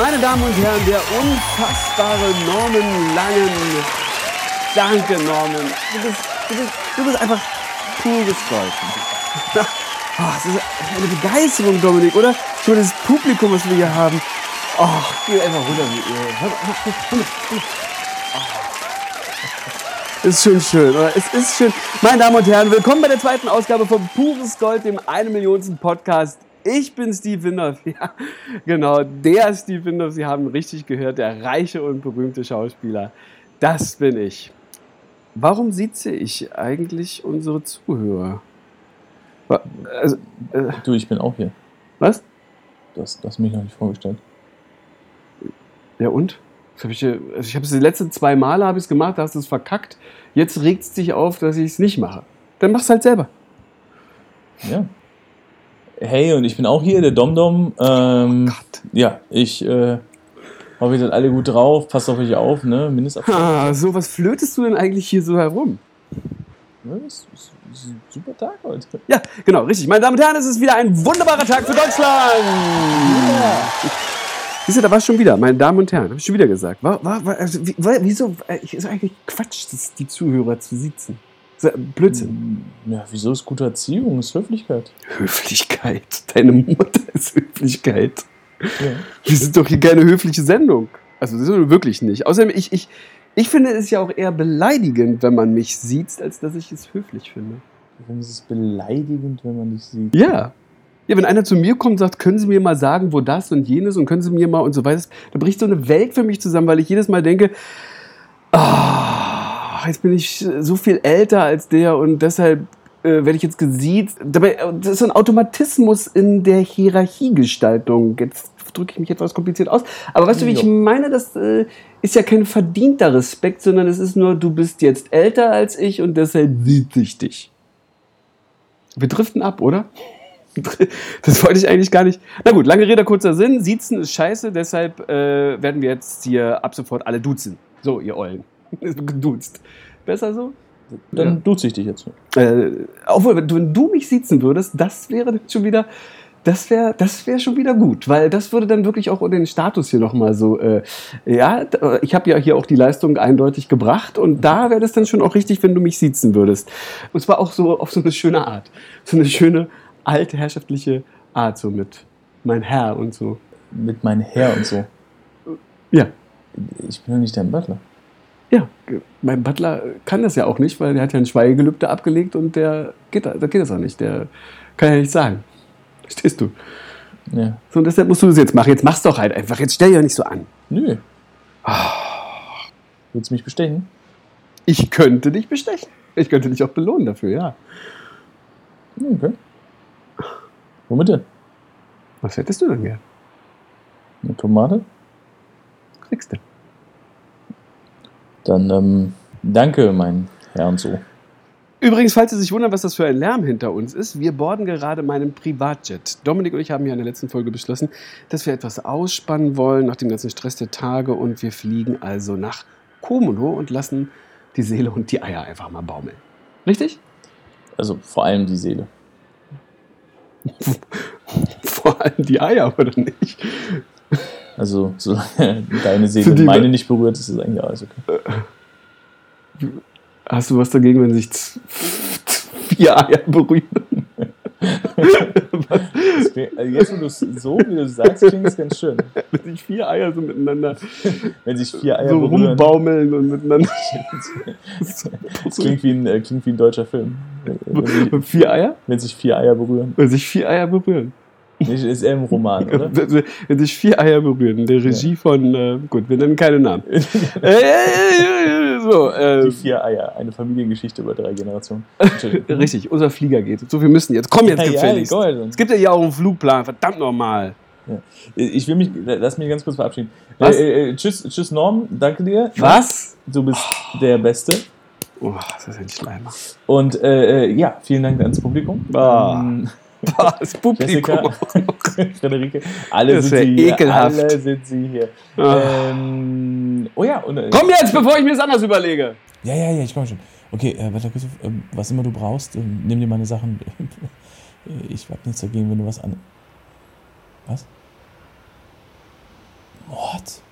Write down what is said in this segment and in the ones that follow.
Meine Damen und Herren, der unfassbare Norman Langen. Danke, Norman. Du bist, du bist, du bist einfach pures Gold. Oh, das ist eine Begeisterung, Dominik, oder? Schon das Publikum, was wir hier haben. Ach, geh einfach runter mit ihr. Oh. Ist schon schön, oder? Es ist schön. Meine Damen und Herren, willkommen bei der zweiten Ausgabe von Pures Gold, dem 1 Millionsten Podcast. Ich bin Steve Windorf. Ja, genau, der Steve Windorf. Sie haben richtig gehört, der reiche und berühmte Schauspieler. Das bin ich. Warum siehtse ich eigentlich unsere Zuhörer? Also, äh, du, ich bin auch hier. Was? Du hast mich noch nicht vorgestellt. Ja und? Hab ich, also habe es die letzten zwei Male habe ich es gemacht, da hast du es verkackt. Jetzt regt es dich auf, dass ich es nicht mache. Dann mach's halt selber. Ja. Hey, und ich bin auch hier, der Domdom. Ähm, oh Gott. Ja, ich äh, hoffe, ihr seid alle gut drauf. Passt auf euch auf, ne? Mindestabstand. Ah, so, was flötest du denn eigentlich hier so herum? Das ist, das ist ein super Tag heute. Ja, genau, richtig. Meine Damen und Herren, es ist wieder ein wunderbarer Tag für Deutschland. Ja. Siehst du, da war es schon wieder, meine Damen und Herren, habe ich schon wieder gesagt. War, war, war, also, wie, wieso? Ist eigentlich Quatsch, das, die Zuhörer zu sitzen. Blödsinn. Ja, wieso ist gute Erziehung? Ist Höflichkeit. Höflichkeit. Deine Mutter ist Höflichkeit. Ja. Wir sind doch hier keine höfliche Sendung. Also, das ist wirklich nicht. Außerdem, ich, ich, ich finde es ja auch eher beleidigend, wenn man mich sieht, als dass ich es höflich finde. Warum ist es beleidigend, wenn man dich sieht? Ja. Ja, wenn einer zu mir kommt und sagt, können Sie mir mal sagen, wo das und jenes und können Sie mir mal und so weiter, da bricht so eine Welt für mich zusammen, weil ich jedes Mal denke, ah, jetzt bin ich so viel älter als der und deshalb äh, werde ich jetzt gesiezt. Dabei, das ist so ein Automatismus in der Hierarchiegestaltung. Jetzt drücke ich mich etwas kompliziert aus. Aber weißt du, wie ich meine? Das äh, ist ja kein verdienter Respekt, sondern es ist nur, du bist jetzt älter als ich und deshalb sieht ich dich. Wir driften ab, oder? Das wollte ich eigentlich gar nicht. Na gut, lange Rede, kurzer Sinn. Siezen ist scheiße, deshalb äh, werden wir jetzt hier ab sofort alle duzen. So, ihr Eulen. Geduzt. Besser so? Dann ja. duze ich dich jetzt. Äh, obwohl, wenn du, mich siezen würdest, das wäre schon wieder das wäre das wär schon wieder gut, weil das würde dann wirklich auch den Status hier nochmal so, äh, ja, ich habe ja hier auch die Leistung eindeutig gebracht und da wäre das dann schon auch richtig, wenn du mich siezen würdest. Und zwar auch so auf so eine schöne Art, so eine schöne alte herrschaftliche Art, so mit mein Herr und so. Mit mein Herr und so? Ja. Ich bin ja nicht dein Butler. Ja, mein Butler kann das ja auch nicht, weil der hat ja ein Schweigegelübde abgelegt und der geht, da geht das auch nicht. Der kann ja nicht sagen. Verstehst du? Ja. So, und deshalb musst du das jetzt machen. Jetzt mach's doch halt einfach. Jetzt stell dich ja nicht so an. Nö. Oh. Willst du mich bestechen? Ich könnte dich bestechen. Ich könnte dich auch belohnen dafür, ja. Okay. Womit denn? Was hättest du denn gern? Eine Tomate? Kriegst du. Dann ähm, danke, mein Herr und so. Übrigens, falls Sie sich wundern, was das für ein Lärm hinter uns ist, wir borden gerade meinen Privatjet. Dominik und ich haben ja in der letzten Folge beschlossen, dass wir etwas ausspannen wollen nach dem ganzen Stress der Tage und wir fliegen also nach Komodo und lassen die Seele und die Eier einfach mal baumeln. Richtig? Also vor allem die Seele. vor allem die Eier, oder nicht? Also, solange deine Seele meine nicht berührt, ist es eigentlich alles okay. Hast du was dagegen, wenn sich vier Eier berühren? also jetzt, wo du es so, wie du sagst, klingt es ganz schön. Wenn sich vier Eier so miteinander wenn sich vier Eier so berühren. rumbaumeln und miteinander. das klingt wie, ein, äh, klingt wie ein deutscher Film. Sich, vier Eier? Wenn sich vier Eier berühren. Wenn sich vier Eier berühren. Das ist im Roman, oder? Wenn sich vier Eier berühren. Der Regie ja. von, äh, gut, wir nennen keine Namen. so, äh, Die vier Eier, eine Familiengeschichte über drei Generationen. Richtig, unser Flieger geht. So, wir müssen jetzt. Komm jetzt ja, gefälligst. Ja, es gibt ja hier auch einen Flugplan, verdammt nochmal. Ja. Ich will mich, lass mich ganz kurz verabschieden. Was? Äh, äh, tschüss, tschüss Norm, danke dir. Was? Du bist der Beste. Oh, das ist ein Schleimer. Und äh, äh, ja, vielen Dank ans Publikum. Oh. Ähm, das Publikum. Friederike, alle das sind sie ekelhaft. hier. Alle sind sie hier. Ah. Ähm, oh ja. Und, äh, Komm jetzt, bevor ich mir das anders überlege. Ja, ja, ja, ich komme schon. Okay, äh, kurz, äh, was immer du brauchst, äh, nimm dir meine Sachen. ich hab nichts dagegen, wenn du was an. Was? Mord?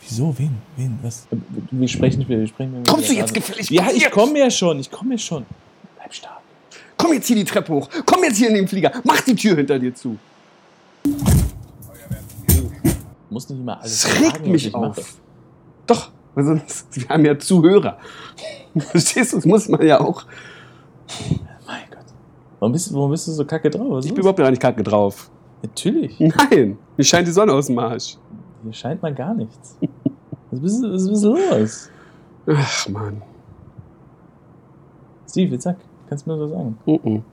Wieso? Wen? Wen? Was? Wir sprechen, wir sprechen. Kommst du jetzt gefällig? Ja, ich komme ja schon. Ich komme ja schon. Bleib stark. Komm jetzt hier die Treppe hoch. Komm jetzt hier in den Flieger. Mach die Tür hinter dir zu. Muss nicht immer alles. Das regt sagen, mich ich auf. mache. Doch, weil sonst, wir haben ja Zuhörer. Verstehst du? Das muss man ja auch. Mein Gott. Warum bist, du- warum bist du so kacke drauf? Was Ich bin überhaupt gar nicht kacke drauf. Natürlich. Nein, mir scheint die Sonne aus dem Arsch. Hier scheint mal gar nichts. Was ist, was ist los? Ach, Mann. Steve, jetzt sag. Kannst du mir was sagen? Uh -uh.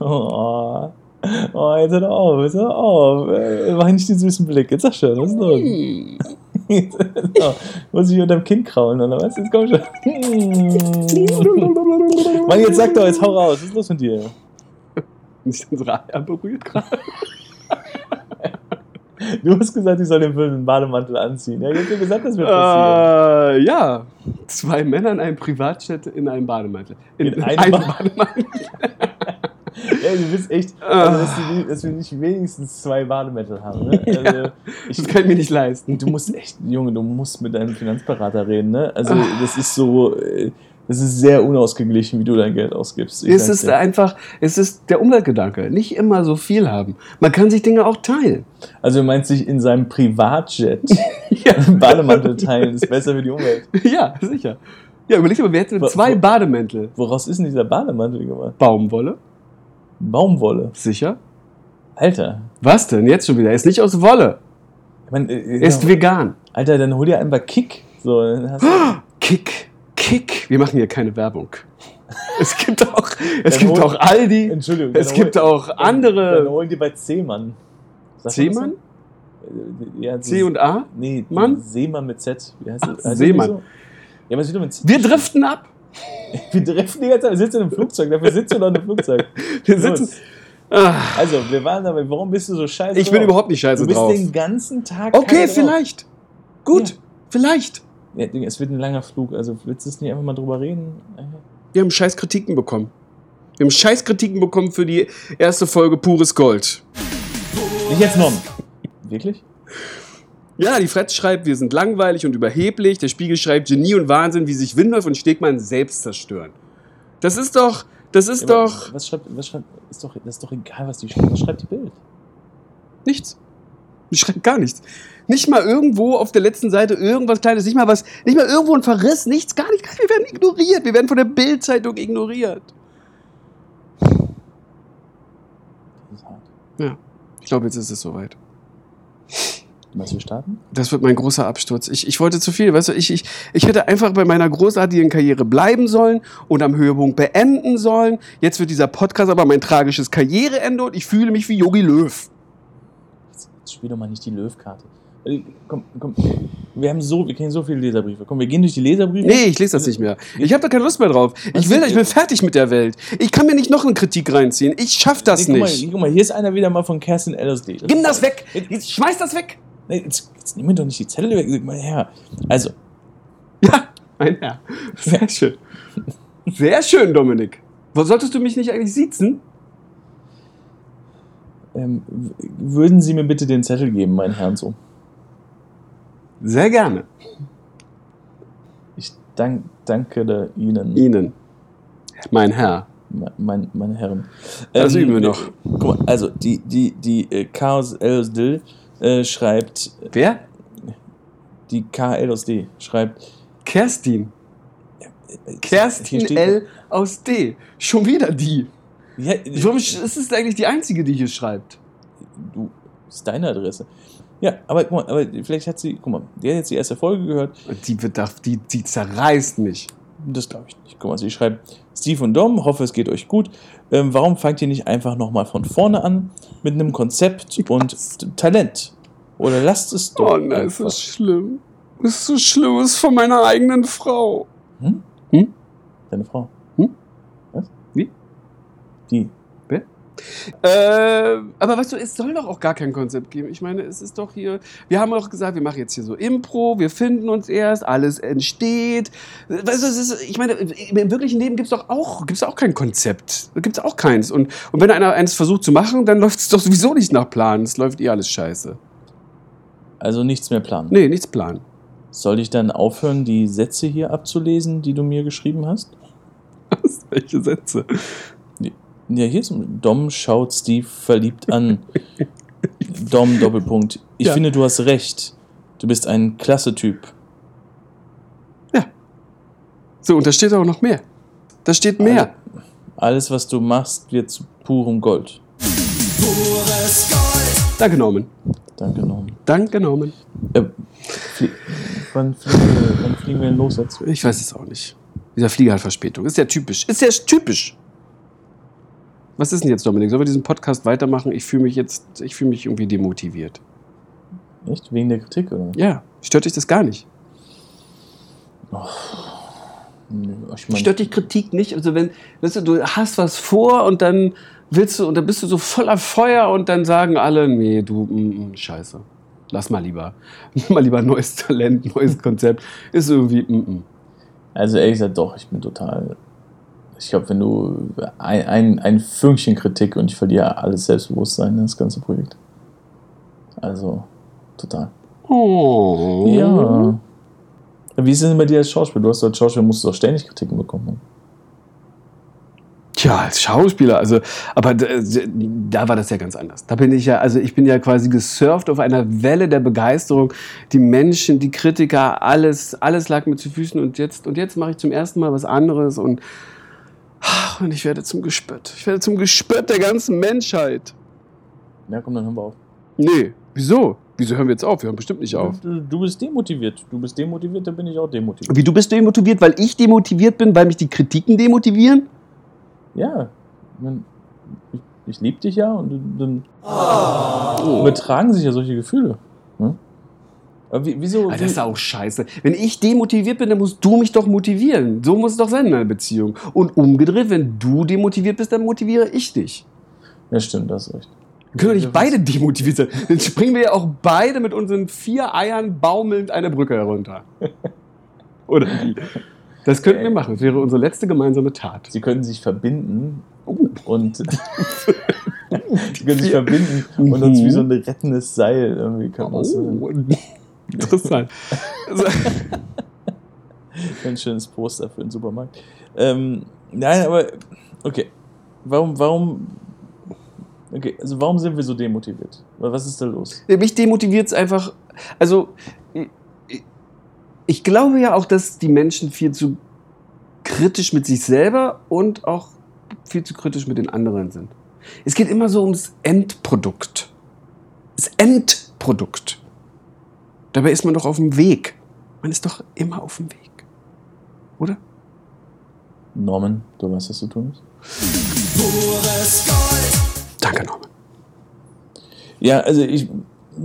Oh, oh jetzt hör doch auf, jetzt hör auf. Äh, Mach nicht den süßen Blick. Jetzt sag schon, was ist los? So, muss ich unterm Kinn kraulen, oder was? Jetzt komm schon. Mann, jetzt sag doch, jetzt hau raus. Was ist los mit dir? Nicht unsere Eier berührt gerade. Du hast gesagt, ich soll den Film einen Bademantel anziehen. Ja, ich hab dir gesagt, das wird passieren. Äh, ja. Zwei Männer in einem Privatjet in einem Bademantel. In einem Bademantel. Ja, du bist echt, also, dass, du, dass wir nicht wenigstens zwei Bademäntel haben. Ne? Also, ich, Das kann ich mir nicht leisten. du musst echt, Junge, du musst mit deinem Finanzberater reden. Ne? Also das ist so, äh, das ist sehr unausgeglichen, wie du dein Geld ausgibst. Ich Es ist dir. einfach, es ist der Umweltgedanke. Nicht immer so viel haben. Man kann sich Dinge auch teilen. Also du meinst sich in seinem Privatjet Ja, Bademantel teilen, ist besser für die Umwelt. ja sicher. Ja, überleg mal, wir hätten Wo- zwei wo- Bademäntel. Woraus ist denn dieser Bademantel gemacht? Baumwolle, Baumwolle. sicher. Alter. Was denn jetzt schon wieder? Er ist nicht aus Wolle. Ich mein, äh, Er ist vegan. Alter, dann hol dir einfach Kick. So, dann hast du, Kick, Kick. Wir machen hier keine Werbung. Es gibt auch, es gibt auch Aldi. Entschuldigung. Es gibt auch andere. dann hol dir bei Seemann. Seemann? Äh, Ja, C und A? Nee, Mann? Seemann mit Z. Wie heißt Ach, das Seemann. So? Ja, was mit Z? Wir driften ab. Wir treffen die ganze Zeit. Wir sitzen im Flugzeug. Dafür sitzt du noch im Flugzeug. Wir sitzen. Ah, Also, wir waren dabei. Warum bist du so scheiße ich bin drauf? überhaupt nicht scheiße Du bist drauf. den ganzen Tag. Okay, kacke drauf. vielleicht. Gut, Ja. vielleicht. Ja, es wird ein langer Flug. Also, willst du es nicht einfach mal drüber reden? Wir haben scheiß Kritiken bekommen. Wir haben scheiß Kritiken bekommen für die erste Folge Pures Gold. Nicht jetzt noch. Wirklich? Ja, die Fred schreibt, wir sind langweilig und überheblich. Der Spiegel schreibt, Genie und Wahnsinn, wie sich Windolf und Stegmann selbst zerstören. Das ist doch, das ist Ja, doch Was schreibt, was schreibt, ist doch, das ist doch egal, was die schreibt. Was schreibt die Bild? nichts. Schreibt gar nichts. Nicht mal irgendwo auf der letzten Seite irgendwas Kleines, nicht mal was, nicht mal irgendwo ein Verriss, nichts, gar nicht. Wir werden ignoriert. Wir werden von der Bildzeitung ignoriert. Das ist hart. Ich glaube, jetzt ist es soweit. Du, wir starten? Das wird mein großer Absturz. Ich, ich wollte zu viel, weißt du, ich, ich, ich hätte einfach bei meiner großartigen Karriere bleiben sollen und am Höhepunkt beenden sollen. Jetzt wird dieser Podcast aber mein tragisches Karriereende und ich fühle mich wie Yogi Löw. Spiel doch mal nicht die Löw-Karte. Äh, Komm, komm. Wir haben so, wir kennen so viele Leserbriefe. Komm, wir gehen durch die Leserbriefe. Nee, ich lese das nicht mehr. Ich habe da keine Lust mehr drauf. Ich will, ich bin fertig mit der Welt. Ich kann mir nicht noch eine Kritik reinziehen. Ich schaff das nee, guck nicht. Mal, guck mal, hier ist einer wieder mal von Kerstin LSD. Nimm das weg! Jetzt, Schmeiß das weg! nee, jetzt, jetzt nimm mir doch nicht die Zettel weg. Sag mal her. Also, Ja, mein Herr. Sehr schön. Sehr schön, Dominik. Wo solltest du mich nicht eigentlich siezen? Ähm, würden Sie mir bitte den Zettel geben, mein Herrn so? Sehr gerne. Ich dank, danke da Ihnen, Ihnen. Mein Herr. me- mein, meine Herren. Das Ähm, üben wir noch. Guck mal, also die, die, die äh, Chaos LSD äh, schreibt, Wer? die KLSD schreibt, Kerstin. äh, hier Kerstin L. aus D. Schon wieder die. Ja, Warum ist es eigentlich die einzige, die hier schreibt? du, ist deine Adresse. Ja, aber guck mal, aber vielleicht hat sie, guck mal, die hat jetzt die erste Folge gehört. Die, da, die, die zerreißt mich. Das glaube ich nicht. Guck mal, sie schreibt, Steve und Dom, hoffe es geht euch gut. Ähm, warum fangt ihr nicht einfach nochmal von vorne an mit einem Konzept und T- Talent? Oder lasst es doch Oh nein, ist das schlimm. Ist so schlimm, ist von meiner eigenen Frau. Hm? Hm? Deine Frau. Die. Wer? Äh, aber weißt du, es soll doch auch gar kein Konzept geben. Ich meine, es ist doch hier, wir haben doch gesagt, wir machen jetzt hier so Impro, wir finden uns erst, alles entsteht. Weißt du, es ist, ich meine, im wirklichen Leben gibt es doch auch, gibt's auch kein Konzept. Da gibt es auch keins. Und, und wenn einer eins versucht zu machen, dann läuft es doch sowieso nicht nach Plan. Es läuft eh alles scheiße. Also nichts mehr planen. Nee, nichts planen. Soll ich dann aufhören, die Sätze hier abzulesen, die du mir geschrieben hast? Was? Welche Sätze? Ja, hier ist Dom schaut Steve verliebt an. Dom Doppelpunkt. Ich Ja. finde, du hast recht. Du bist ein klasse Typ. So, und da steht auch noch mehr. Da steht mehr. Alles, was du machst, wird zu purem Gold. Danke, Norman. Danke, Norm. Danke, Norman. Äh, flie wann, fliegen wir, wann fliegen wir denn los jetzt? Ich weiß es auch nicht. Dieser Flieger hat Verspätung. Ist ja typisch. Ist ja typisch. Was ist denn jetzt, Dominik? Sollen wir diesen Podcast weitermachen? Ich fühle mich jetzt, ich fühle mich irgendwie demotiviert. Echt? Wegen der Kritik, oder? Ja, stört dich das gar nicht? Ich mein, Stört dich Kritik nicht? Also wenn, weißt du, du hast was vor und dann willst du, und dann bist du so voller Feuer und dann sagen alle, nee, du, mm, mm, scheiße. Lass mal lieber. mal lieber neues Talent, neues Konzept. Ist irgendwie, mm, mm. also ehrlich gesagt, doch, ich bin total. Ich glaube, wenn du ein, ein, ein Fünkchen Kritik und ich verliere alles Selbstbewusstsein in das ganze Projekt. Also, total. Oh. Ja. Wie ist es denn bei dir als Schauspieler? Du hast als Schauspieler musst du doch ständig Kritiken bekommen. Tja, als Schauspieler, also, aber da war das ja ganz anders. Da bin ich ja, also ich bin ja quasi gesurft auf einer Welle der Begeisterung. Die Menschen, die Kritiker, alles, alles lag mir zu Füßen und jetzt, und jetzt mache ich zum ersten Mal was anderes und, und ich werde zum Gespött. Ich werde zum Gespött der ganzen Menschheit. Ja, komm, dann hören wir auf. Nee, wieso? Wieso hören wir jetzt auf? Wir hören bestimmt nicht auf. Du, du bist demotiviert. Du bist demotiviert, dann bin ich auch demotiviert. Wie, du bist demotiviert, weil ich demotiviert bin, weil mich die Kritiken demotivieren? Ja. Ich, ich liebe dich ja und dann übertragen sich ja solche Gefühle. Ne? Wie, wieso? Ah, das ist auch scheiße. Wenn ich demotiviert bin, dann musst du mich doch motivieren. So muss es doch sein in einer Beziehung. Und umgedreht, wenn du demotiviert bist, dann motiviere ich dich. ja, stimmt, das ist recht. Wir können doch nicht beide demotiviert sein. Dann springen wir ja auch beide mit unseren vier Eiern baumelnd eine Brücke herunter. Oder wie? Das könnten wir machen. Das wäre unsere letzte gemeinsame Tat. Sie können sich verbinden Oh. und sie können sich verbinden und uns wie so ein rettendes Seil irgendwie wir so- Oh. Interessant. Ein schönes Poster für den Supermarkt. Ähm, nein, aber okay. Warum, warum, okay, also warum sind wir so demotiviert? Was ist da los? Mich demotiviert es einfach. Also, ich, ich glaube ja auch, dass die Menschen viel zu kritisch mit sich selber und auch viel zu kritisch mit den anderen sind. Es geht immer so ums Endprodukt. Das Endprodukt. Dabei ist man doch auf dem Weg. Man ist doch immer auf dem Weg. Oder? Norman, du weißt, was zu tun ist? Danke, Norman. Ja, also ich,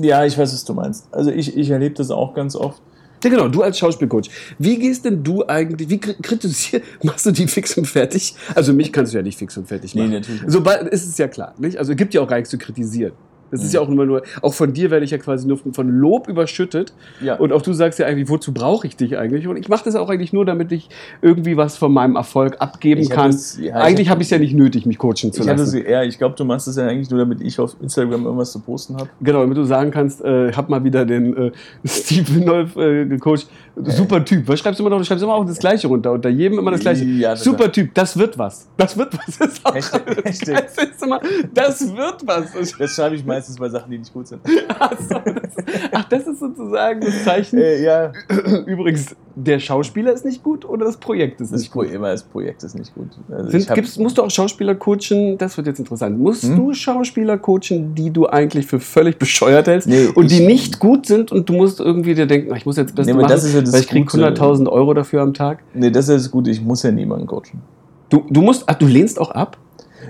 ja, ich weiß, was du meinst. Also ich, ich erlebe das auch ganz oft. Ja, genau, du als Schauspielcoach. Wie gehst denn du eigentlich, wie kri- kritisierst, machst du die fix und fertig? Also mich kannst du ja nicht fix und fertig Nee, machen. natürlich nicht. Sobald ist es ja klar, nicht? Also es gibt ja auch gar nichts zu kritisieren. Das ist Mhm. ja auch immer nur, auch von dir werde ich ja quasi nur von, Lob überschüttet. Ja. Und auch du sagst ja eigentlich, wozu brauche ich dich eigentlich? Und ich mache das auch eigentlich nur, damit ich irgendwie was von meinem Erfolg abgeben Ich hab kann. das- ja, ich eigentlich hab- habe ich es ja nicht nötig, mich coachen zu Ich, hab lassen. das, ja, ich glaube, du machst das ja eigentlich nur, damit ich auf Instagram irgendwas zu posten habe. Genau, damit du sagen kannst, äh, hab mal wieder den äh, Steve Winolf äh, gecoacht. Super Typ. Was schreibst du immer noch? Du schreibst immer auch das Gleiche runter. Unter jedem immer das Gleiche. Ja, Super Typ, das wird was. Das wird was. Das ist, auch, Hashtag- Hashtag. das ist immer, das wird was. Das schreibe ich meistens bei Sachen, die nicht gut sind. Ach, so, das, ach, das ist sozusagen das Zeichen. äh, ja, Übrigens, der Schauspieler ist nicht gut oder das Projekt ist das nicht gut. Immer das Projekt ist nicht gut. Also Sind, gibt's, musst du auch Schauspieler coachen? Das wird jetzt interessant. Musst Hm? du Schauspieler coachen, die du eigentlich für völlig bescheuert hältst Nee, und die ich- nicht gut sind und du musst irgendwie dir denken, "Ah, ich muss jetzt das Beste Nee, machen, das ist ja das weil ich krieg Gute. 100.000 Euro dafür am Tag. Nee, das ist Gute, ich muss ja niemanden coachen. Du, du musst, ach, du lehnst auch ab?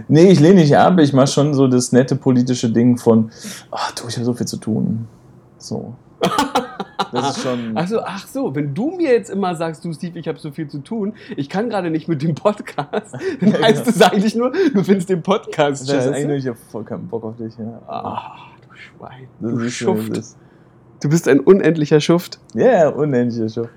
Nee, ich lehne nicht ab, ich mache schon so das nette politische Ding von, ach du, ich habe so viel zu tun. So. Das ist schon. Ach so, ach so, wenn du mir jetzt immer sagst, du Steve, ich habe so viel zu tun, ich kann gerade nicht mit dem Podcast, dann heißt es eigentlich nur, du findest den Podcast Das heißt scheiße. eigentlich, ich habe voll keinen Bock auf dich. Ja, Ah, du Schwein, du Schuft. Du bist ein unendlicher Schuft. Ja, ja, unendlicher Show.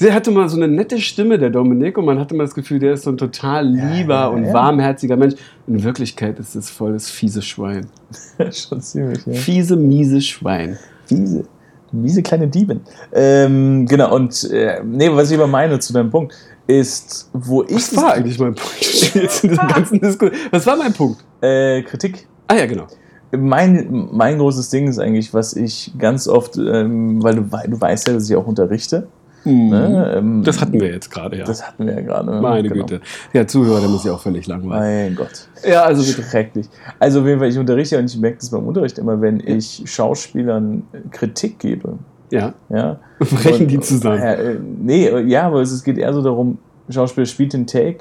Sie hatte mal so eine nette Stimme, der Dominik, und man hatte mal das Gefühl, der ist so ein total lieber ja, und ja. warmherziger Mensch. In Wirklichkeit ist es voll das fiese Schwein. schon ziemlich, ja. Fiese, miese Schwein. Miese, miese kleine Diebin. Ähm, genau, und äh, nee, was ich aber meine zu deinem Punkt, ist, wo ich. Was war eigentlich mein Punkt jetzt in diesem ganzen Diskurs? Was war mein Punkt? Äh, Kritik. Ah ja, genau. Mein, mein großes Ding ist eigentlich, was ich ganz oft, ähm, weil du, wei- du weißt ja, dass ich auch unterrichte. Ne? Ähm, Mhm. Das hatten wir jetzt gerade, ja. Das hatten wir ja gerade. ne? Meine Genau. Güte. Ja, Zuhörer, der muss ja auch völlig langweilen. Mein Gott. Ja, also. Schrecklich. Also auf jeden Fall, ich unterrichte und ich merke das beim Unterricht immer, wenn ich Schauspielern Kritik gebe. Ja. Ja, Brechen Und- die zusammen. Äh, äh, nee, äh, ja, aber es geht eher so darum, Schauspieler spielt den Take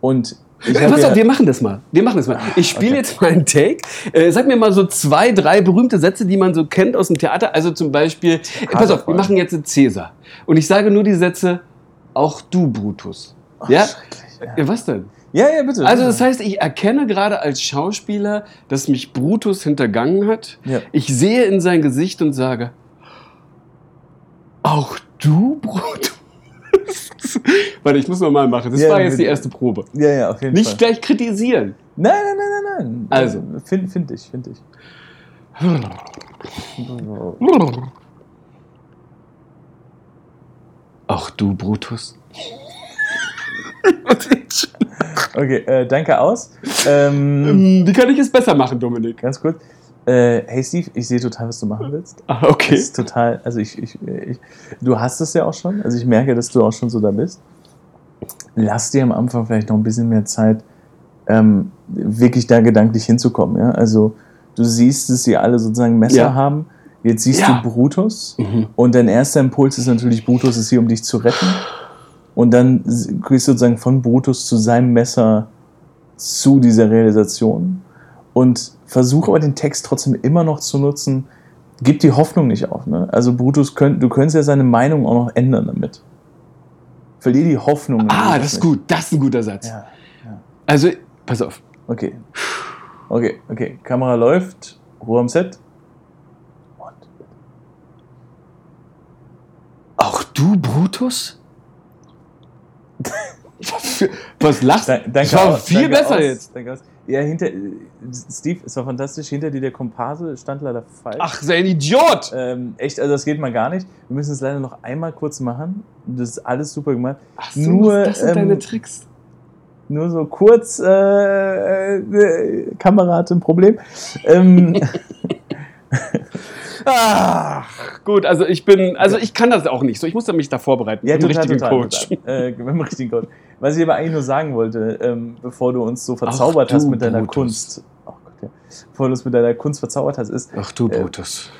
und Äh, Pass ja, auf, wir machen das mal. Wir machen das mal. Ich spiele okay. jetzt mal einen Take. Äh, sag mir mal so zwei, drei berühmte Sätze, die man so kennt aus dem Theater. Also zum Beispiel, äh, pass auf, wir machen jetzt Cäsar. Und ich sage nur die Sätze, auch du, Brutus. ja? schrecklich, ja? Was denn? ja, ja, bitte. Also das heißt, ich erkenne gerade als Schauspieler, dass mich Brutus hintergangen hat. Ja. Ich sehe in sein Gesicht und sage, auch du, Brutus? Warte, ich muss noch mal machen. Das Ja, war jetzt die erste Probe. ja, ja, auf jeden Nicht Fall. gleich kritisieren. Nein, nein, nein, nein, nein. Also. Finde find ich, finde ich. Auch du, Brutus. Okay, äh, danke aus. Ähm, Wie kann ich es besser machen, Dominik? ganz kurz. Äh, hey Steve, ich sehe total, was du machen willst. Ah, Das okay. ist total, also ich, ich, ich, du hast es ja auch schon, also ich merke, dass du auch schon so da bist. Lass dir am Anfang vielleicht noch ein bisschen mehr Zeit, ähm, wirklich da gedanklich hinzukommen. Ja? Also du siehst, dass sie alle sozusagen Messer Ja. haben. Jetzt siehst Ja. du Brutus Mhm. und dein erster Impuls ist natürlich, Brutus ist hier, um dich zu retten. Und dann gehst du sozusagen von Brutus zu seinem Messer zu dieser Realisation und versuche aber den Text trotzdem immer noch zu nutzen. Gib die Hoffnung nicht auf. Ne? Also Brutus, könnt, du könntest ja seine Meinung auch noch ändern damit. Verlier die Hoffnung. Ah, das ist nicht. gut. Das ist ein guter Satz. Ja, Also, pass auf. okay. Okay, okay. Kamera läuft. Ruhe am Set. Und Auch du, Brutus? Was lachst du? danke Das war viel danke besser aus, jetzt. Danke aus. Ja, hinter, Steve, es war fantastisch. Hinter dir der Komparse stand leider falsch. Ach, sei ein Idiot! Ähm, echt, also das geht mal gar nicht. Wir müssen es leider noch einmal kurz machen. Das ist alles super gemacht. Ach so, nur, das sind ähm, deine Tricks. Nur so kurz, äh, äh, Kamera hat ein Problem. Ähm, Ach, gut, also ich bin, also ich kann das auch nicht so. Ich muss mich da vorbereiten. ja, mit total, richtigen total, Coach. total. Äh, mit dem richtigen Coach. Was ich aber eigentlich nur sagen wollte, ähm, bevor du uns so verzaubert du, hast mit deiner Brutus. Kunst, oh Gott, ja, bevor du uns mit deiner Kunst verzaubert hast, ist, Ach du, Äh, Brutus.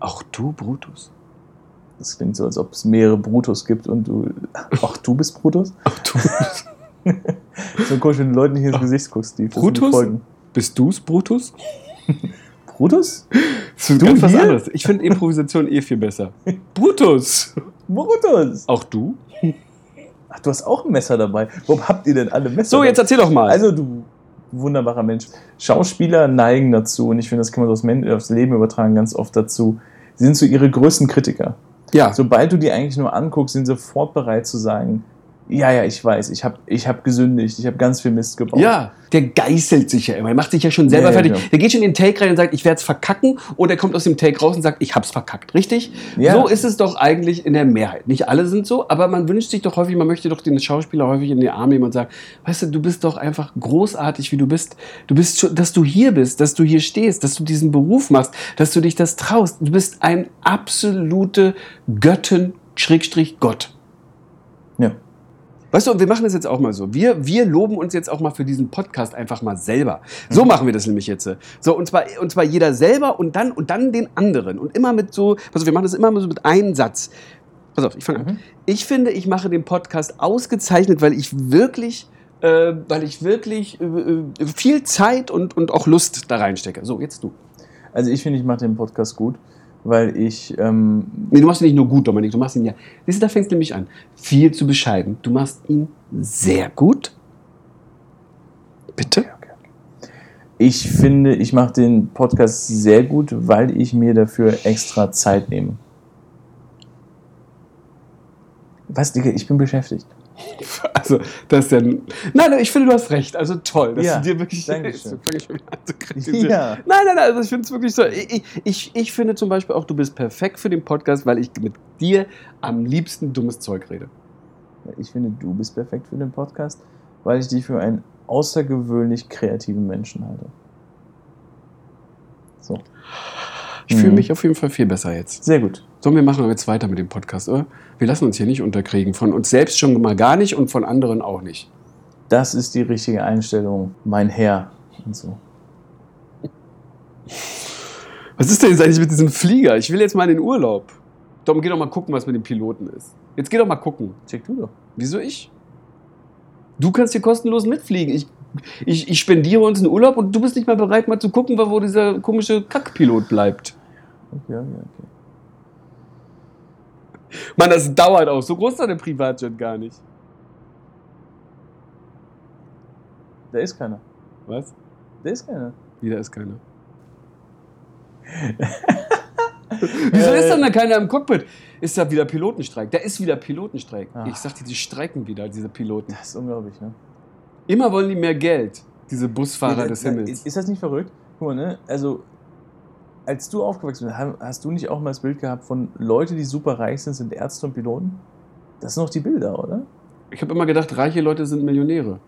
Auch du, Brutus? das klingt so, als ob es mehrere Brutus gibt und du, ach, du bist Brutus? Ach du, So komisch, wenn du Leuten nicht ins Gesicht guckst, Steve. Das die Brutus? Bist du's, Brutus? Brutus? Das ist Du ganz was hier? anderes. Ich finde Improvisation eh viel besser. Brutus! Brutus! Auch du? Ach, du hast auch ein Messer dabei. Warum habt ihr denn alle Messer So, jetzt dabei? erzähl doch mal. Also, du wunderbarer Mensch. Schauspieler neigen dazu, und ich finde, das kann man so aufs, Men aufs Leben übertragen, ganz oft dazu. Sie sind so ihre größten Kritiker. ja. Sobald du die eigentlich nur anguckst, sind sie sofort bereit zu sagen, ja, ja, ich weiß, ich habe ich hab gesündigt, ich habe ganz viel Mist gebaut. Ja, der geißelt sich ja immer. Er macht sich ja schon selber Ja, ja, fertig. genau. Der geht schon in den Take rein und sagt, ich werde es verkacken. Und er kommt aus dem Take raus und sagt, ich hab's verkackt. Richtig? Ja. So ist es doch eigentlich in der Mehrheit. Nicht alle sind so, aber man wünscht sich doch häufig, man möchte doch den Schauspieler häufig in den Arm nehmen und sagen, weißt du, du bist doch einfach großartig, wie du bist. Du bist schon, dass du hier bist, dass du hier stehst, dass du diesen Beruf machst, dass du dich das traust. Du bist ein absolute Göttin, Schrägstrich Gott. Weißt du, und wir machen das jetzt auch mal so. Wir, wir loben uns jetzt auch mal für diesen Podcast einfach mal selber. So machen wir das nämlich jetzt. So, und zwar, und zwar jeder selber und dann, und dann den anderen. Und immer mit so, pass auf, wir machen das immer so mit einem Satz. Pass auf, ich fange an. Mhm. Ich finde, ich mache den Podcast ausgezeichnet, weil ich wirklich, äh, weil ich wirklich äh, äh, viel Zeit und, und auch Lust da reinstecke. So, jetzt du. Also ich finde, ich mache den Podcast gut, weil ich. Ähm, Nee, du machst ihn nicht nur gut, Dominik, du machst ihn ja. Siehst du, da fängst du nämlich an. Viel zu bescheiden. Du machst ihn sehr gut. Bitte? ich finde, ich mache den Podcast sehr gut, weil ich mir dafür extra Zeit nehme. Was, Digga, ich bin beschäftigt. Also, das ist ja. Nein, nein, ich finde, du hast recht. Also toll, dass Ja, du dir wirklich. Dankeschön. Ja. Nein, nein, nein, also ich finde es wirklich so. Ich, ich, ich finde zum Beispiel auch, du bist perfekt für den Podcast, weil ich mit dir am liebsten dummes Zeug rede. Ich finde, du bist perfekt für den Podcast, weil ich dich für einen außergewöhnlich kreativen Menschen halte. So. Ich fühle Mhm. mich auf jeden Fall viel besser jetzt. Sehr gut. Sollen wir machen jetzt weiter mit dem Podcast, oder? Wir lassen uns hier nicht unterkriegen. Von uns selbst schon mal gar nicht und von anderen auch nicht. Das ist die richtige Einstellung, mein Herr. Und so. Was ist denn jetzt eigentlich mit diesem Flieger? Ich will jetzt mal in den Urlaub. Dom, geh doch mal gucken, was mit dem Piloten ist. Jetzt geh doch mal gucken. Check du doch. Wieso ich? Du kannst hier kostenlos mitfliegen. Ich, ich, ich spendiere uns einen Urlaub und du bist nicht mal bereit, mal zu gucken, wo dieser komische Kackpilot bleibt. Okay, okay, okay. Mann, das dauert auch. So groß ist der Privatjet gar nicht. Da ist keiner. Was? Da ist keiner. Wieder ist keiner. Wieso ist denn da keiner im Cockpit? Ist da wieder Pilotenstreik? Da ist wieder Pilotenstreik. Ah. Ich sag dir, die streiken wieder, diese Piloten. Das ist unglaublich, ne? Immer wollen die mehr Geld, diese Busfahrer des Himmels. Ist, das nicht verrückt? Guck mal, ne? Also, als du aufgewachsen bist, ha- hast du nicht auch mal das Bild gehabt von Leute, die super reich sind, sind Ärzte und Piloten? Das sind noch die Bilder, oder? Ich habe immer gedacht, reiche Leute sind Millionäre.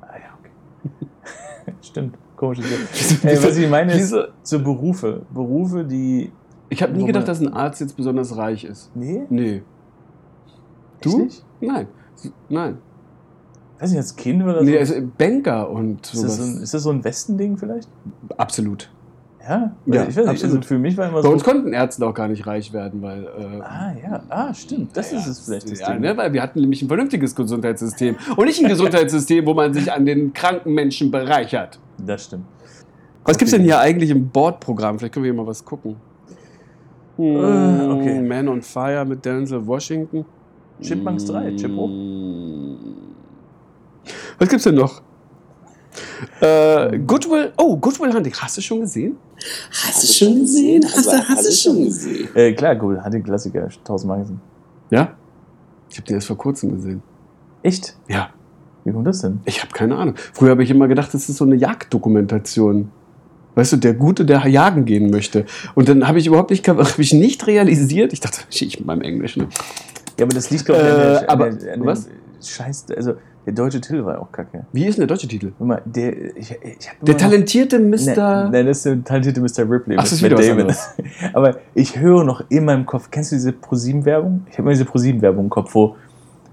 Ah ja, okay. Stimmt. Komisch. Ey, was ich meine ist, Diese- so Berufe. Berufe, die. Ich habe nie gedacht, dass ein Arzt jetzt besonders reich ist. Nee? Nee. Du? Nein. Nein. Weiß nicht, als Kind oder so? Nee, also Banker und ist, das sowas. so ein, ist das so ein Westending vielleicht? Absolut. Ja? Ja, ich weiß nicht, absolut. also für mich war immer Bei so. uns konnten Ärzte auch gar nicht reich werden, weil. Äh, Ah, ja. Ah, stimmt. Das ist es vielleicht. Das ja, Ding. ne, weil wir hatten nämlich ein vernünftiges Gesundheitssystem und nicht ein Gesundheitssystem, wo man sich an den kranken Menschen bereichert. Das stimmt. Was gibt's denn hier eigentlich im Bordprogramm? Vielleicht können wir hier mal was gucken. Hm, Äh, okay. Man on Fire mit Denzel Washington. Chipmunks 3, Chipro. Hm. Was gibt's denn noch? Äh, Goodwill, oh, Goodwill Hunting. Hast du schon gesehen? Hast du schon gesehen? Hast du, hast du schon gesehen? Äh, klar. Hat den Klassiker tausendmal gesehen. Ja? Ich habe den erst vor kurzem gesehen. Echt? Ja, Wie kommt das denn? ich habe keine Ahnung. Früher habe ich immer gedacht, das ist so eine Jagddokumentation. Weißt du, der Gute, der jagen gehen möchte. Und dann habe ich überhaupt nicht, habe ich nicht realisiert. Ich dachte, ich mit meinem Englisch. Ne? Ja, aber das liegt, glaube ich, Äh, an der, aber- an der, an was? der Scheiß. Also, der deutsche Titel war auch kacke. Wie ist denn der deutsche Titel? Mal, der. Ich, ich Der talentierte Mr. Nein, das ist der talentierte Mr. Ripley. Ach, mit das ist wieder Damon. Aber ich höre noch in meinem Kopf, kennst du diese ProSieben-Werbung? Ich habe immer diese ProSieben-Werbung im Kopf, wo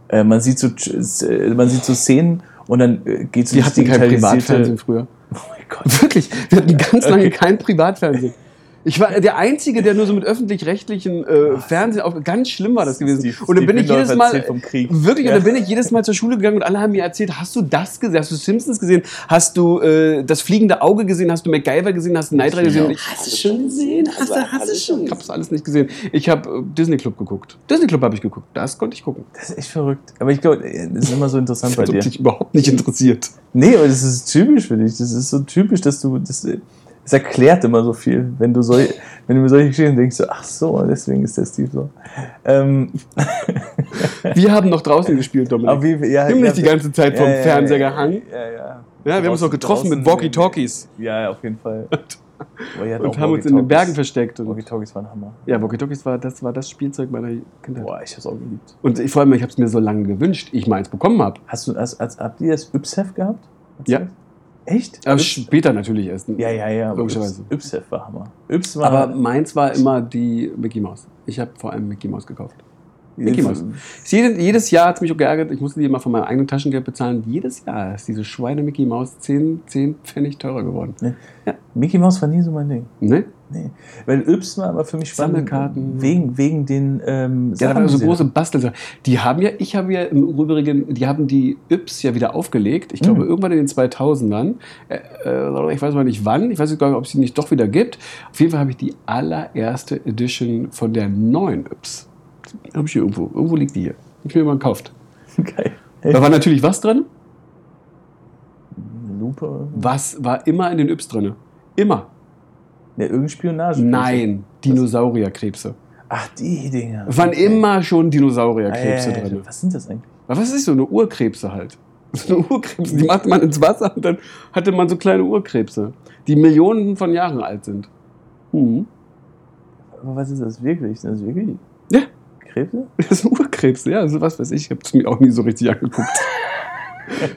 äh, man, sieht so, äh, man sieht so Szenen und dann äh, geht so Wir das hatten kein Privatfernsehen früher. Oh mein Gott. Wirklich, wir hatten ganz lange Okay. kein Privatfernsehen. Ich war der Einzige, der nur so mit öffentlich-rechtlichen äh, Fernsehen, auf, ganz schlimm war das gewesen. Steve- und dann bin ich jedes Mal, erzählt vom Krieg. wirklich, Ja. und dann bin ich jedes Mal zur Schule gegangen und alle haben mir erzählt, hast du das gesehen, hast du Simpsons gesehen, hast du äh, das fliegende Auge gesehen, hast du MacGyver gesehen, hast du Knight Rider gesehen? Ich Hast du schon gesehen? Hast du, hast du schon habe gesehen? das alles nicht gesehen. Ich habe äh, Disney Club geguckt. Disney Club habe ich geguckt. Das konnte ich gucken. Das ist echt verrückt. Aber ich glaube, das ist immer so interessant bei Das dir. hat dich überhaupt nicht interessiert. Nee, aber das ist typisch für dich. Das ist so typisch, dass du. Das, es erklärt immer so viel, wenn du, so, wenn du mir solche Geschichten denkst, so, ach so, deswegen ist der Steve so. Ähm, Wir haben noch draußen gespielt, Dominik. wie, ja, Wir haben nicht die ganze Zeit vom ja, ja, Fernseher gehangen. Ja, ja. Ja, wir haben uns Draußen- auch getroffen mit draußen- Walkie-Talkies Ja, auf jeden Fall. Hattet und haben uns in den. Bergen versteckt. Walkie-Talkies waren Hammer. ja, Walkie-Talkies war das, war das Spielzeug meiner Kindheit. Boah, ich hab's auch geliebt. Und ich, vor allem, ich habe es mir so lange gewünscht, ich mal eins bekommen habe. Hast du, hast, hast, habt ihr das Ypsef gehabt? Hast Ja. das? Echt? Aber Yps- später natürlich erst. ja, ja, ja. aber Logischerweise. Yps- Ypsef war Hammer. Yps war. Aber meins war immer die Mickey Mouse. Ich habe vor allem Mickey Mouse gekauft. Mickey Mouse. Ist jede, jedes Jahr hat es mich auch geärgert, ich musste die immer von meinem eigenen Taschengeld bezahlen. Jedes Jahr ist diese Schweine Mickey Mouse 10, 10 Pfennig teurer geworden. Ne? Mickey Mouse war nie so mein Ding. Ne? Nee. Weil Yps war aber für mich spannend. Sammelkarten. Wegen, wegen den ähm, Ja, da waren die so große. Bastelsachen. Die haben ja, ich habe ja im Übrigen, die haben die Yps ja wieder aufgelegt. Ich glaube, Mhm. irgendwann in den 2000ern. Äh, äh, ich weiß mal nicht wann. Ich weiß gar nicht, ob es sie nicht doch wieder gibt. Auf jeden Fall habe ich die allererste Edition von der neuen Yps. Habe ich hier irgendwo. Irgendwo liegt die hier. Ich mir mal gekauft. Geil. Da war natürlich was drin? Eine Lupe. Was war immer in den Yps drin? Immer. Ja, irgendeine Spionage. Nein, Dinosaurierkrebse. Ach, die Dinger. Waren Okay. immer schon Ah, Dinosaurierkrebse ja, ja, ja. drin. Was sind das eigentlich? Was ist so eine Urkrebse halt? So eine Urkrebse, die machte man ins Wasser und dann hatte man so kleine Urkrebse, die Millionen von Jahren alt sind. Hm. Aber was ist das wirklich? Sind das wirklich Ja, Krebse? das sind Urkrebse, ja, also was weiß ich, ich habe es mir auch nie so richtig angeguckt.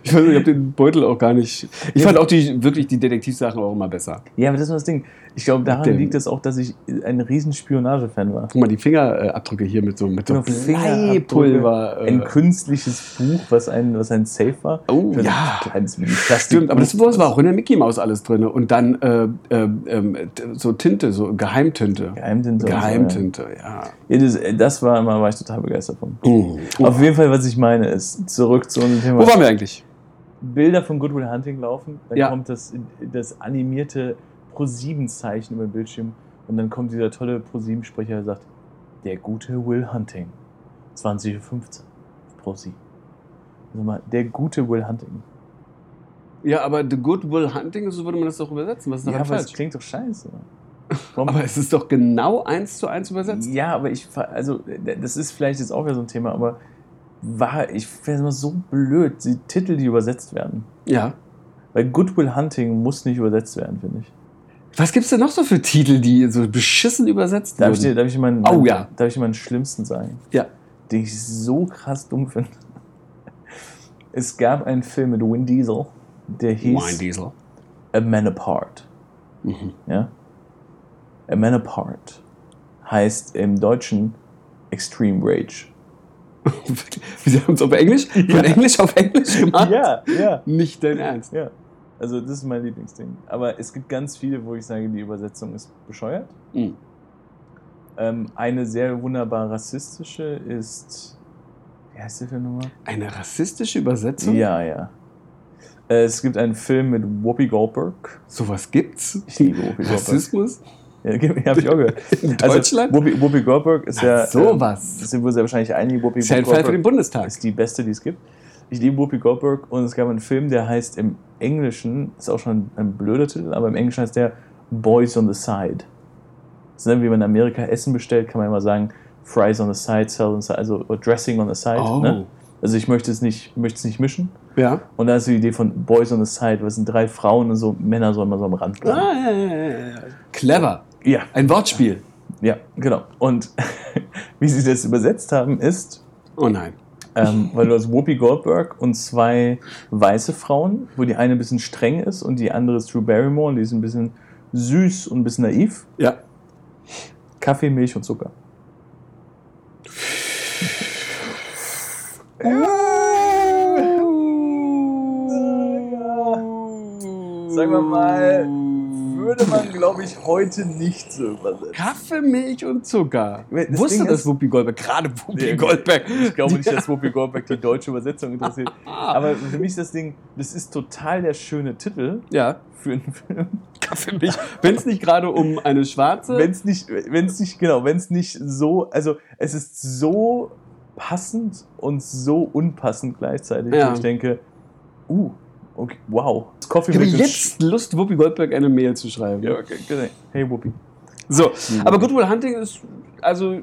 Ich weiß nicht, ich habe den Beutel auch gar nicht. Ich fand auch die, wirklich die Detektivsachen auch immer besser. Ja, aber das war das Ding. Ich glaube, daran Dem- liegt es auch, dass ich ein riesen Spionage-Fan war. Guck mal, die Fingerabdrücke hier mit so, mit so Genau, Bleipulver. Ein Äh, künstliches Buch, was ein, was ein Safe war. Oh, ein ja. Kleines Mini-Plastik. Stimmt, aber das das war auch in der Mickey Maus alles drin. Und dann äh, äh, so Tinte, so Geheimtinte. Geheimtinte. und so, Geheimtinte, ja. Ja, das, das war immer, war ich total begeistert von. Oh. Auf jeden Fall, was ich meine, ist, zurück zu unserem Thema. Wo waren wir eigentlich? Bilder von Goodwill Hunting laufen, dann Ja. kommt das, das animierte Pro-7-Zeichen über den Bildschirm und dann kommt dieser tolle Pro-7-Sprecher, der sagt, der gute Will Hunting, 20.15 Uhr, Pro-7. Also mal, der gute Will Hunting. Ja, aber The Good Will Hunting, so würde man das doch übersetzen. Was ist Ja, aber falsch? klingt doch scheiße. Warum? Aber es ist doch genau eins zu eins übersetzt. Ja, aber ich, also, das ist vielleicht jetzt auch wieder so ein Thema, aber war, ich finde es immer so blöd, die Titel, die übersetzt werden. Ja. Weil Goodwill Hunting muss nicht übersetzt werden, finde ich. Was gibt's denn noch so für Titel, die so beschissen übersetzt Darf ich wurden? darf ich meinen, Oh, ja. darf ich dir meinen schlimmsten sagen? Ja. Den ich so krass dumm finde. Es gab einen Film mit Vin Diesel, der hieß Diesel. A Man Apart. Mhm. Ja? A Man Apart heißt im Deutschen Extreme Rage. Sie haben es auf Englisch? Von Englisch auf Englisch gemacht? Ja, ja. Nicht dein Ernst. Ja. Also das ist mein Lieblingsding. Aber es gibt ganz viele, wo ich sage, die Übersetzung ist bescheuert. Mhm. Ähm, eine sehr wunderbar rassistische ist. Wie heißt der Film nochmal? Eine rassistische Übersetzung? Ja, ja. Äh, es gibt einen Film mit Whoopi Goldberg. Sowas gibt's? Ich liebe Whoopi Goldberg. Rassismus? Ja, habe ich auch gehört. In Deutschland? Also, Whoopi, Whoopi Goldberg ist ja. sowas. Äh, das sind wohl sehr wahrscheinlich einige. Whoopi ist ja ein Fall für den Goldberg Bundestag. ist die beste, die es gibt. Ich liebe Whoopi Goldberg und es gab einen Film, der heißt im Englischen, ist auch schon ein blöder Titel, aber im Englischen heißt der Boys on the Side. Das ist, wie man in Amerika Essen bestellt, kann man immer sagen, Fries on the Side, Salad on the Side, also Dressing on the Side. Oh. Ne? Also ich möchte es nicht, möchte es nicht mischen. Ja. Und da ist die Idee von Boys on the Side, was sind drei Frauen und so Männer sollen mal so am Rand bleiben. Ah, ja, ja, ja. Clever. Ja, Ein Wortspiel. ja, genau. Und wie sie das übersetzt haben, ist, Oh nein. ähm, weil du hast Whoopi Goldberg und zwei weiße Frauen, wo die eine ein bisschen streng ist und die andere ist Drew Barrymore und die ist ein bisschen süß und ein bisschen naiv. Ja. Kaffee, Milch und Zucker. Sagen wir mal, würde man, glaube ich, heute nicht so übersetzen. Kaffee, Milch und Zucker. Das Wusste Ding das Whoopi Goldberg? Gerade Whoopi Nee, Goldberg. Ich glaube nicht, dass Whoopi Goldberg die deutsche Übersetzung interessiert. Ah. Aber für mich ist das Ding, das ist total der schöne Titel Ja, für einen Film. Kaffee, Milch. Wenn es nicht gerade um eine schwarze. Wenn es nicht, wenn es nicht, genau, wenn es nicht so, also es ist so passend und so unpassend gleichzeitig, Ja. ich denke, uh, okay, wow. Das Coffee ich habe jetzt Lust, Whoopi Goldberg eine Mail zu schreiben. Ja, okay, genau. Hey Whoopi. So, aber Good Will Hunting ist, also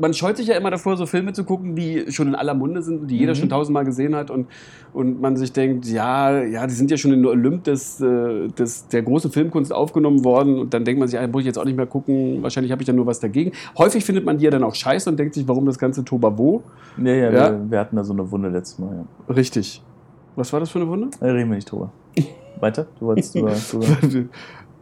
man scheut sich ja immer davor, so Filme zu gucken, die schon in aller Munde sind, die jeder Mhm. schon tausendmal gesehen hat und, und man sich denkt, ja, ja, die sind ja schon in den Olymp des, äh, des, der großen Filmkunst aufgenommen worden und dann denkt man sich, ah, muss ich jetzt auch nicht mehr gucken, wahrscheinlich habe ich dann nur was dagegen. Häufig findet man die ja dann auch scheiße und denkt sich, warum das ganze Tobavo? Ja, ja, Ja. Wir, wir hatten da so eine Wunde letztes Mal, ja. Richtig. Was war das für eine Wunde? Da reden wir nicht drüber. Weiter? Du wolltest drüber.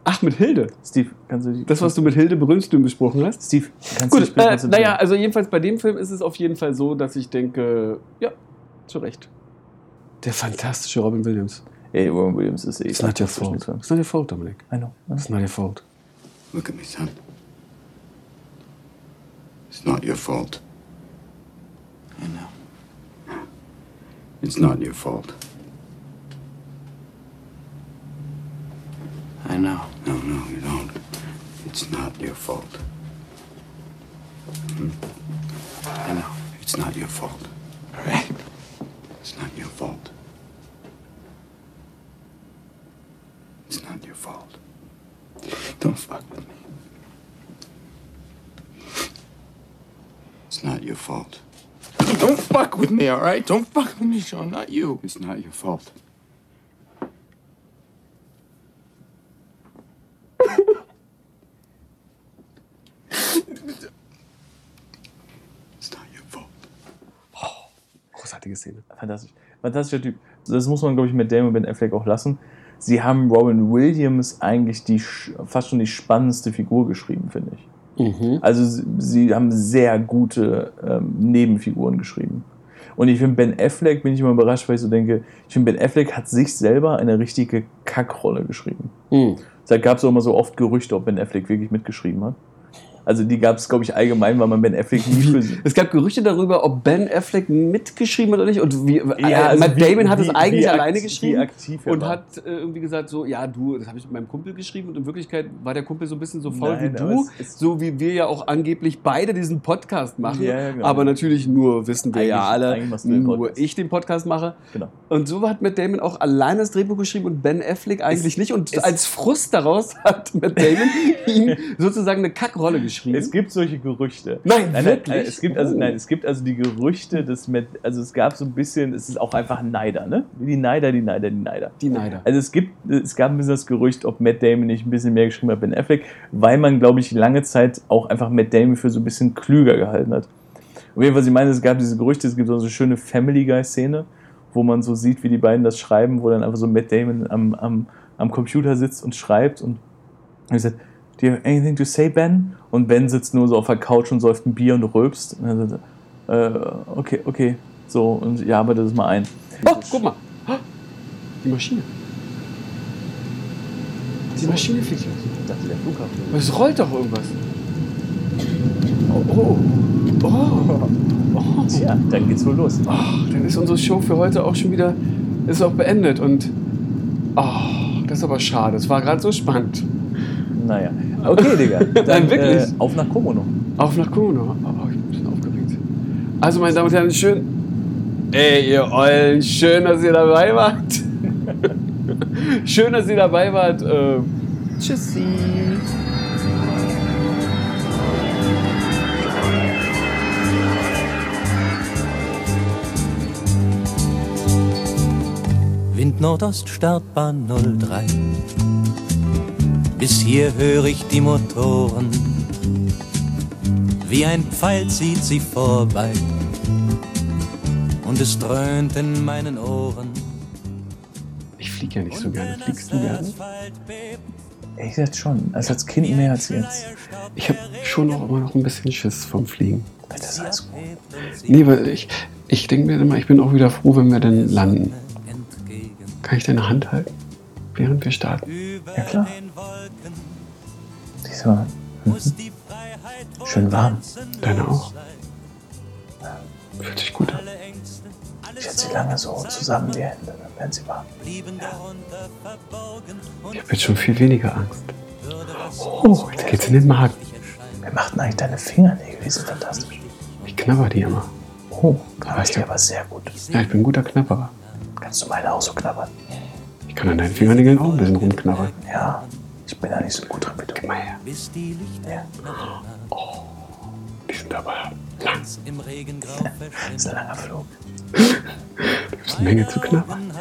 Ach, mit Hilde. Steve, kannst du die, Das, was du mit Hilde Brünstüm besprochen hast. Steve, kannst du dich Gut, äh, naja, also jedenfalls bei dem Film ist es auf jeden Fall so, dass ich denke, ja, zu Recht. Der fantastische Robin Williams. Ey, Robin Williams ist eh It's not your fault. It's not your fault, Dominic. I know. It's not your fault. Look at me, son. It's not your fault. I know. It's not your fault. I know. No, no, you don't. It's not your fault. Hmm? I know. It's not your fault. All right? It's not your fault. It's not your fault. Don't fuck with me. It's not your fault. Don't fuck with me, all right? Don't fuck with me, Sean. Not you. It's not your fault. Fantastisch. Fantastischer Typ. Das muss man, glaube ich, mit Damon und Ben Affleck auch lassen. Sie haben Robin Williams eigentlich die fast schon die spannendste Figur geschrieben, finde ich. Also sie, sie haben sehr gute ähm, Nebenfiguren geschrieben. Und ich finde Ben Affleck, bin ich immer überrascht, weil ich so denke, ich finde Ben Affleck hat sich selber eine richtige Kackrolle geschrieben. Mhm. Da gab es auch immer so oft Gerüchte, ob Ben Affleck wirklich mitgeschrieben hat. Also die gab es, glaube ich, allgemein, weil man Ben Affleck nie für Es gab Gerüchte darüber, ob Ben Affleck mitgeschrieben hat oder nicht. Und wie, Ja, also Matt wie- Damon hat wie- es eigentlich wie alleine geschrieben aktiv und war. hat äh, irgendwie gesagt so, ja du, das habe ich mit meinem Kumpel geschrieben und in Wirklichkeit war der Kumpel so ein bisschen so faul Nein, wie du, so wie wir ja auch angeblich beide diesen Podcast machen, Ja, ja, genau. aber natürlich nur wissen wir ja Eigentlich- alle, du den nur ich den Podcast mache. Genau. Und so hat Matt Damon auch alleine das Drehbuch geschrieben und Ben Affleck eigentlich Es- nicht. Und als Frust daraus hat Matt Damon ihm sozusagen eine Kackrolle geschrieben. Es gibt solche Gerüchte. Nein, nein, wirklich? Nein, es gibt also, Oh. nein, es gibt also die Gerüchte, dass mit, also es gab so ein bisschen, es ist auch einfach Neider, ne? Die Neider, die Neider, die Neider. die Neider. Also es gibt, es gab ein bisschen das Gerücht, ob Matt Damon nicht ein bisschen mehr geschrieben hat, Ben Affleck, weil man, glaube ich, lange Zeit auch einfach Matt Damon für so ein bisschen klüger gehalten hat. Auf jeden Fall, was ich meine, es gab diese Gerüchte, es gibt so eine schöne Family Guy-Szene, wo man so sieht, wie die beiden das schreiben, wo dann einfach so Matt Damon am, am, am Computer sitzt und schreibt und er sagt, Do you have anything to say, Ben? Und Ben sitzt nur so auf der Couch und säuft ein Bier und rülpst. Und er sagt, äh, okay, okay. So, und ja, aber das mal ein. Oh, guck mal. Oh, Die Maschine. Die Maschine fliegt los. Ich dachte, der Flughafen. Es rollt doch irgendwas. Oh, oh, oh. oh. Tja, dann geht's wohl los. Ach, dann ist unsere Show für heute auch schon wieder, ist auch beendet und, oh, das ist aber schade. Es war gerade so spannend. Naja. Okay, Digga. Dann, Nein, wirklich. Äh, auf nach Komono. Auf nach Corona. Oh, ich bin ein bisschen aufgeregt. Also, meine Damen und Herren, schön. Ey, ihr Eulen, schön, dass ihr dabei wart. schön, dass ihr dabei wart. Äh, tschüssi. Wind Nordost Startbahn 03. Bis hier höre ich die Motoren. Wie ein Pfeil zieht sie vorbei. Und es dröhnt in meinen Ohren. Ich fliege ja nicht so gerne. Fliegst du gerne? Ich jetzt schon. Also als Kind mehr als jetzt. Ich habe schon auch immer noch ein bisschen Schiss vom Fliegen. Das ist alles gut. Nee, weil ich, ich denke mir immer, ich bin auch wieder froh, wenn wir dann landen. Kann ich deine Hand halten, während wir starten? Ja, klar. Diesmal. Mhm. Schön warm. Deine auch? Fühlt sich gut an. Ich hätte sie lange so zusammen die Hände, dann werden sie warm. Ich habe jetzt schon viel weniger Angst. Oh, jetzt geht's in den Magen. Wir machten eigentlich deine Fingernägel, die sind fantastisch. Ich knabber die immer. Oh, Weißt ich du- aber sehr gut. Ja, ich bin ein guter Knabberer. Kannst du meine auch so knabbern? Ich kann an deinen Fingernägeln auch ein bisschen rumknabbern. Ja, ich bin da nicht so gut drin wie du. Gib mal her. Bis die Lichter Die sind aber lang. im Regengrau Das ist ein langer Flug. Da gibt's eine Menge zu knabbern.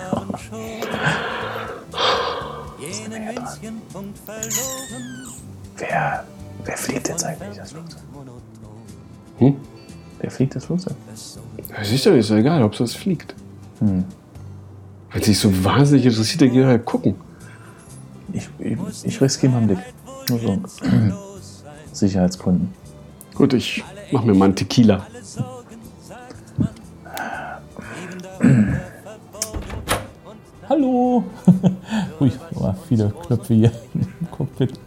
Wer, wer fliegt jetzt eigentlich das Flugzeug? Hm? Wer fliegt das Flugzeug? Das ist doch nicht so egal, ob es fliegt. Hm. Wenn es dich so wahnsinnig interessiert, dann geh halt gucken. Ich, ich, ich riskiere mal einen Blick. Nur so. Sicherheitsgründen. Gut, ich mach mir mal einen Tequila. Hallo! Ui, oh, viele Knöpfe hier im Cockpit.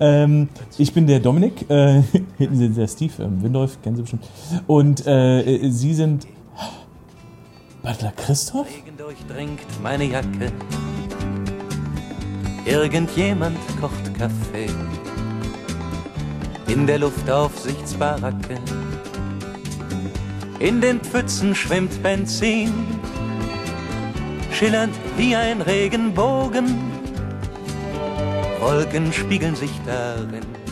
Ähm, ich bin der Dominik. Äh, hinten sind der Steve ähm, Windolf, kennen Sie bestimmt. Und äh, Sie sind. Butler Christoph? Regen durchdringt meine Jacke. Irgendjemand kocht Kaffee. In der Luftaufsichtsbaracke. In den Pfützen schwimmt Benzin. Schillernd wie ein Regenbogen. Wolken spiegeln sich darin.